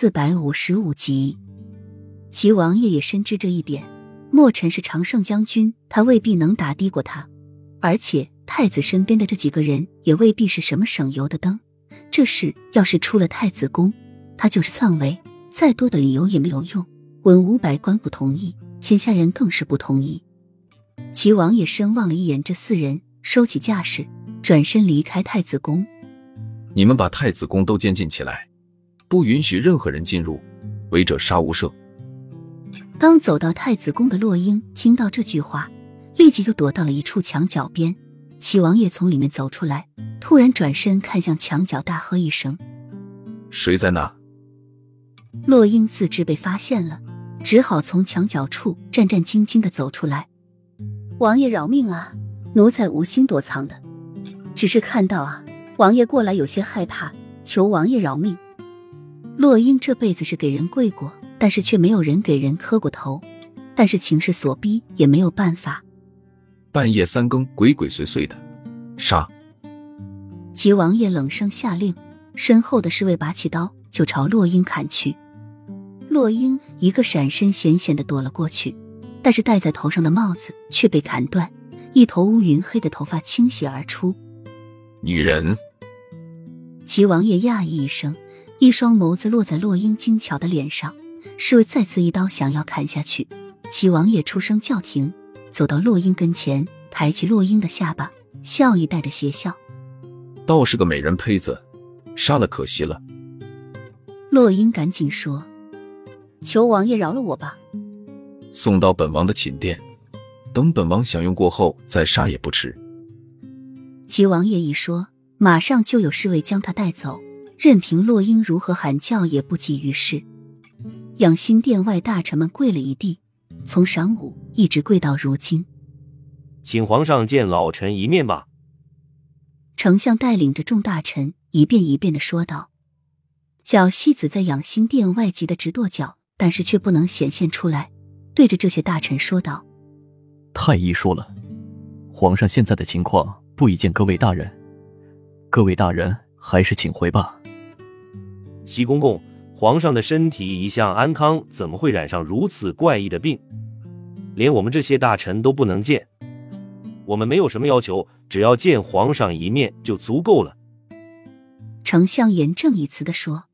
四百五十五集。齐王爷也深知这一点，莫尘是常胜将军，他未必能打低过他，而且太子身边的这几个人也未必是什么省油的灯。这事要是出了太子宫，他就是篡位，再多的理由也没有用。文武百官不同意，天下人更是不同意。齐王爷深望了一眼这四人，收起架势，转身离开太子宫。你们把太子宫都监禁起来，不允许任何人进入，违者杀无赦。刚走到太子宫的洛英听到这句话，立即就躲到了一处墙角边。齐王爷从里面走出来，突然转身看向墙角，大喝一声：“谁在那？”洛英自知被发现了，只好从墙角处战战兢兢的走出来。王爷饶命啊！奴才无心躲藏的，只是看到啊。王爷过来有些害怕，求王爷饶命。洛英这辈子是给人跪过，但是却没有人给人磕过头。但是情势所逼，也没有办法。半夜三更，鬼鬼祟祟的，杀！齐王爷冷声下令，身后的侍卫拔起刀就朝洛英砍去。洛英一个闪身，险险的躲了过去，但是戴在头上的帽子却被砍断，一头乌云黑的头发倾泻而出。女人。齐王爷讶异一声，一双眸子落在洛英精巧的脸上，侍卫再次一刀想要砍下去。齐王爷出声叫停，走到洛英跟前，抬起洛英的下巴，笑意带着邪笑：“倒是个美人胚子，杀了可惜了。”洛英赶紧说：“求王爷饶了我吧。”送到本王的寝殿，等本王享用过后再杀也不迟。齐王爷一说。马上就有侍卫将他带走，任凭洛英如何喊叫也不济于事。养心殿外大臣们跪了一地，从晌午一直跪到如今。请皇上见老臣一面吧。丞相带领着众大臣一遍一遍的说道。小西子在养心殿外急得直跺脚，但是却不能显现出来，对着这些大臣说道：“太医说了，皇上现在的情况不宜见各位大人。”各位大人，还是请回吧。齐公公，皇上的身体一向安康，怎么会染上如此怪异的病？连我们这些大臣都不能见。我们没有什么要求，只要见皇上一面就足够了。丞相严正一词的说。